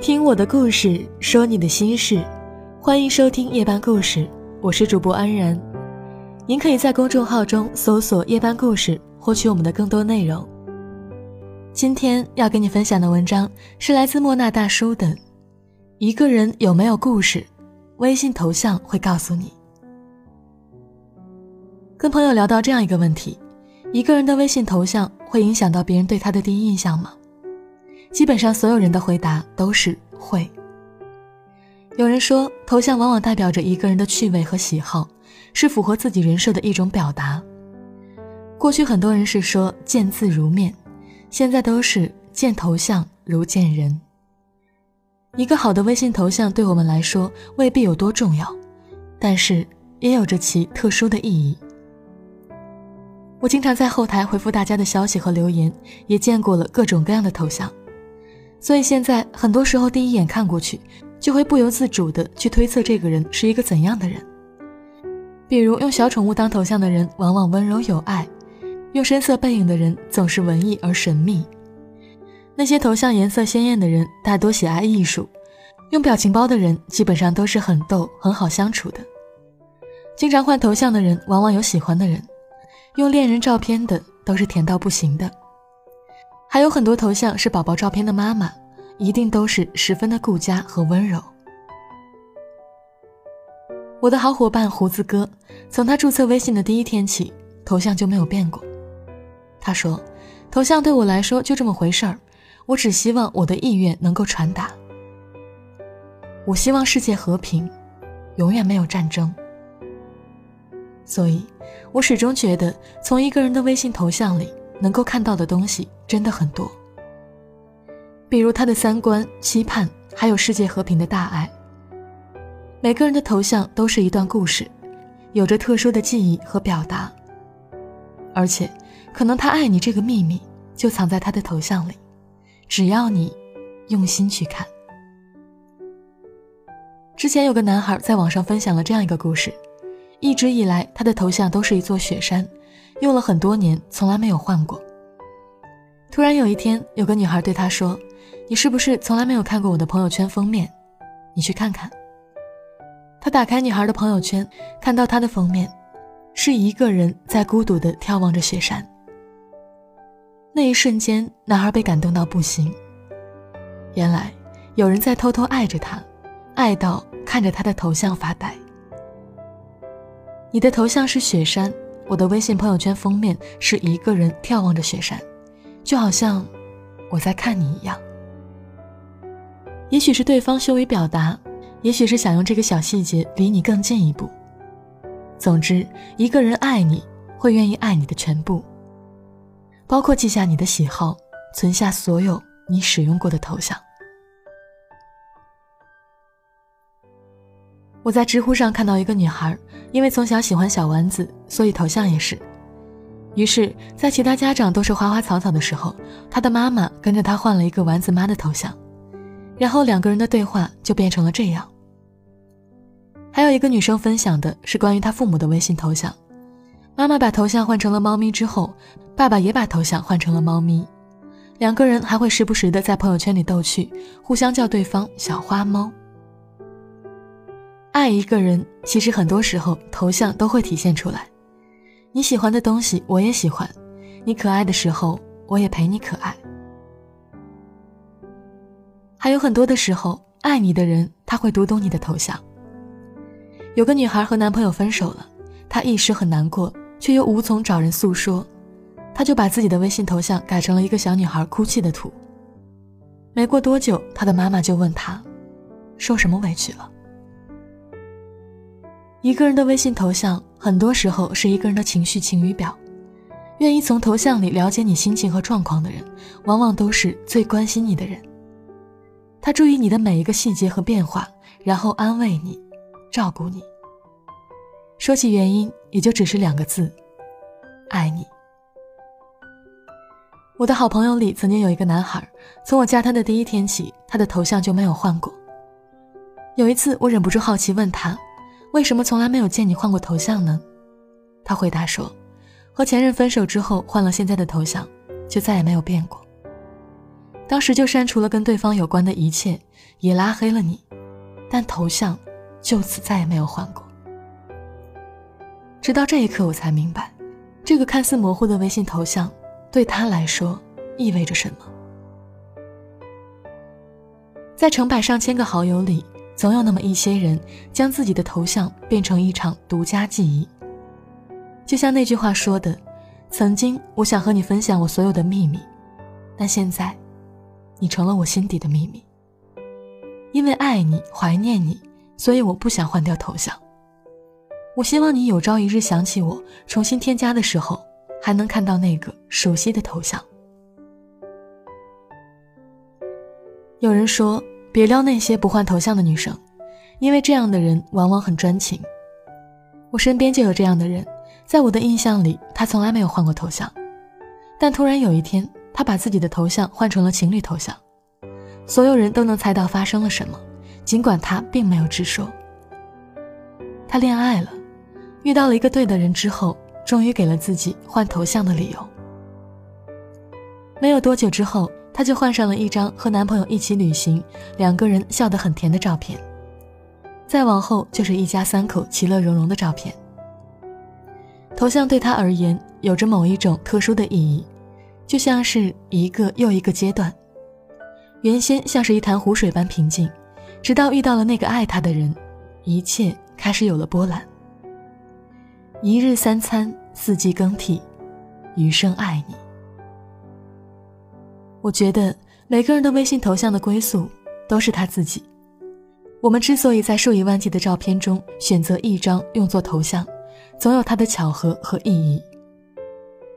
听我的故事，说你的心事，欢迎收听夜班故事，我是主播安然。您可以在公众号中搜索“夜班故事”，获取我们的更多内容。今天要跟你分享的文章是来自莫那大叔的《一个人有没有故事，微信头像会告诉你》。跟朋友聊到这样一个问题：一个人的微信头像会影响到别人对他的第一印象吗？基本上所有人的回答都是会。有人说，头像往往代表着一个人的趣味和喜好，是符合自己人设的一种表达。过去很多人是说见字如面，现在都是见头像如见人。一个好的微信头像对我们来说未必有多重要，但是也有着其特殊的意义。我经常在后台回复大家的消息和留言，也见过了各种各样的头像。所以现在很多时候，第一眼看过去，就会不由自主的去推测这个人是一个怎样的人。比如用小宠物当头像的人，往往温柔有爱；用深色背影的人，总是文艺而神秘。那些头像颜色鲜艳的人，大多喜爱艺术；用表情包的人，基本上都是很逗、很好相处的。经常换头像的人，往往有喜欢的人；用恋人照片的，都是甜到不行的。还有很多头像是宝宝照片的妈妈，一定都是十分的顾家和温柔。我的好伙伴胡子哥，从他注册微信的第一天起，头像就没有变过。他说：“头像对我来说就这么回事儿，我只希望我的意愿能够传达。我希望世界和平，永远没有战争。所以，我始终觉得从一个人的微信头像里。”能够看到的东西真的很多，比如他的三观、期盼，还有世界和平的大爱。每个人的头像都是一段故事，有着特殊的记忆和表达。而且，可能他爱你这个秘密就藏在他的头像里，只要你用心去看。之前有个男孩在网上分享了这样一个故事，一直以来他的头像都是一座雪山。用了很多年，从来没有换过。突然有一天，有个女孩对他说：“你是不是从来没有看过我的朋友圈封面？你去看看。”他打开女孩的朋友圈，看到她的封面，是一个人在孤独地眺望着雪山。那一瞬间，男孩被感动到不行。原来有人在偷偷爱着他，爱到看着他的头像发呆。你的头像是雪山。我的微信朋友圈封面是一个人眺望着雪山，就好像我在看你一样。也许是对方羞于表达，也许是想用这个小细节离你更近一步。总之，一个人爱你会愿意爱你的全部，包括记下你的喜好，存下所有你使用过的头像。我在知乎上看到一个女孩，因为从小喜欢小丸子，所以头像也是。于是，在其他家长都是花花草草的时候，她的妈妈跟着她换了一个丸子妈的头像，然后两个人的对话就变成了这样。还有一个女生分享的是关于她父母的微信头像，妈妈把头像换成了猫咪之后，爸爸也把头像换成了猫咪，两个人还会时不时的在朋友圈里逗趣，互相叫对方小花猫。爱一个人，其实很多时候头像都会体现出来。你喜欢的东西，我也喜欢；你可爱的时候，我也陪你可爱。还有很多的时候，爱你的人他会读懂你的头像。有个女孩和男朋友分手了，她一时很难过，却又无从找人诉说，她就把自己的微信头像改成了一个小女孩哭泣的图。没过多久，她的妈妈就问她：“受什么委屈了？”一个人的微信头像，很多时候是一个人的情绪晴雨表。愿意从头像里了解你心情和状况的人，往往都是最关心你的人。他注意你的每一个细节和变化，然后安慰你，照顾你。说起原因，也就只是两个字：爱你。我的好朋友里曾经有一个男孩，从我加他的第一天起，他的头像就没有换过。有一次，我忍不住好奇问他。为什么从来没有见你换过头像呢？他回答说：“和前任分手之后换了现在的头像，就再也没有变过。”当时就删除了跟对方有关的一切，也拉黑了你，但头像就此再也没有换过。直到这一刻，我才明白，这个看似模糊的微信头像，对他来说意味着什么。在成百上千个好友里，总有那么一些人，将自己的头像变成一场独家记忆。就像那句话说的：“曾经我想和你分享我所有的秘密，但现在。”你成了我心底的秘密。因为爱你、怀念你，所以我不想换掉头像。我希望你有朝一日想起我，重新添加的时候，还能看到那个熟悉的头像。有人说，别撩那些不换头像的女生，因为这样的人往往很专情。我身边就有这样的人，在我的印象里，他从来没有换过头像，但突然有一天。他把自己的头像换成了情侣头像，所有人都能猜到发生了什么，尽管他并没有直说。他恋爱了，遇到了一个对的人之后，终于给了自己换头像的理由。没有多久之后，他就换上了一张和男朋友一起旅行，两个人笑得很甜的照片。再往后就是一家三口其乐融融的照片。头像对他而言有着某一种特殊的意义。就像是一个又一个阶段，原先像是一潭湖水般平静，直到遇到了那个爱他的人，一切开始有了波澜。一日三餐，四季更替，余生爱你。我觉得每个人的微信头像的归宿都是他自己。我们之所以在数以万计的照片中选择一张用作头像，总有它的巧合和意义。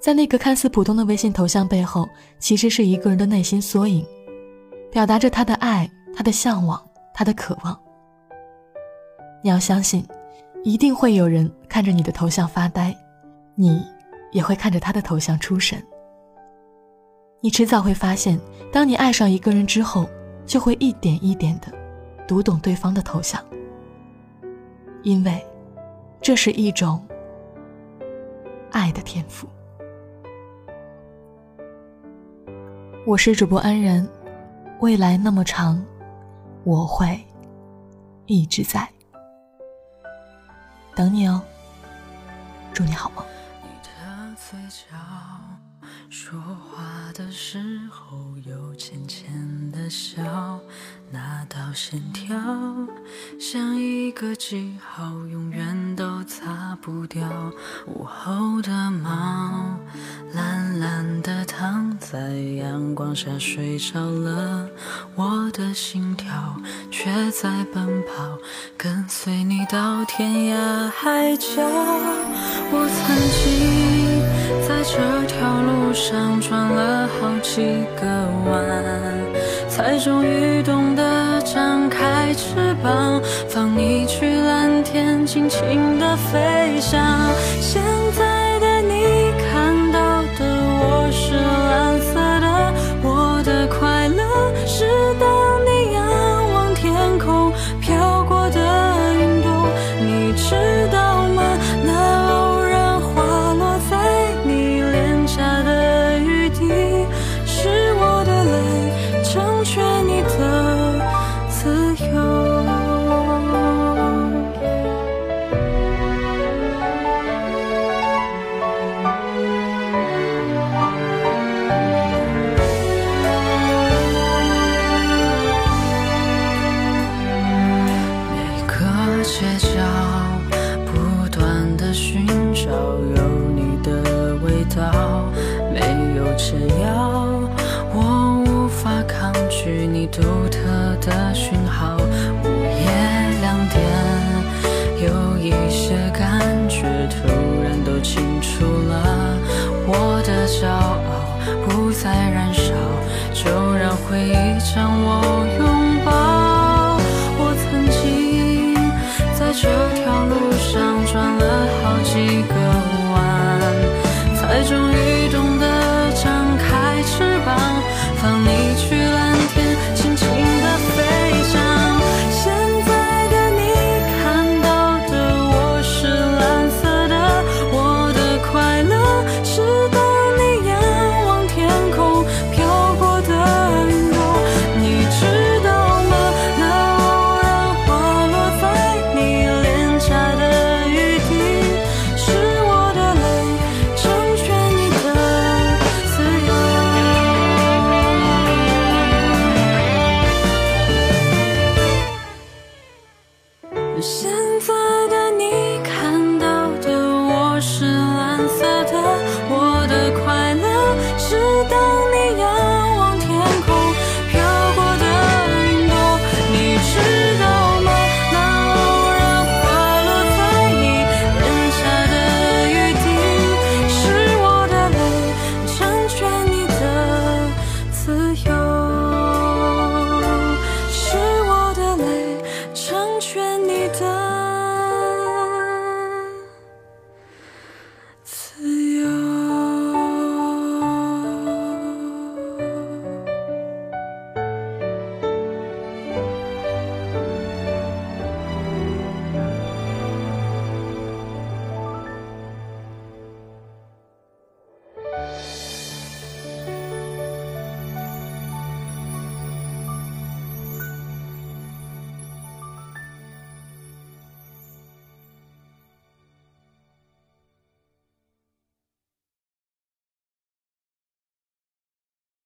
在那个看似普通的微信头像背后，其实是一个人的内心缩影，表达着他的爱、他的向往、他的渴望。你要相信，一定会有人看着你的头像发呆，你也会看着他的头像出神。你迟早会发现，当你爱上一个人之后，就会一点一点的读懂对方的头像，因为这是一种爱的天赋。我是主播安然，未来那么长，我会一直在等你哦。祝你好梦。你的嘴角说的时候有浅浅的笑，那道线条像一个记号，永远都擦不掉。午后的猫。懒懒的躺在阳光下睡着了，我的心跳却在奔跑，跟随你到天涯海角。我曾经在这条路上转了好几个弯，才终于懂得张开翅膀，放你去蓝天，尽情的飞翔。现在。街角不断的寻找有你的味道没有解药我无法抗拒你独特的讯号。午夜两点有一些感觉突然都清楚了我的骄傲不再燃烧就让回忆将我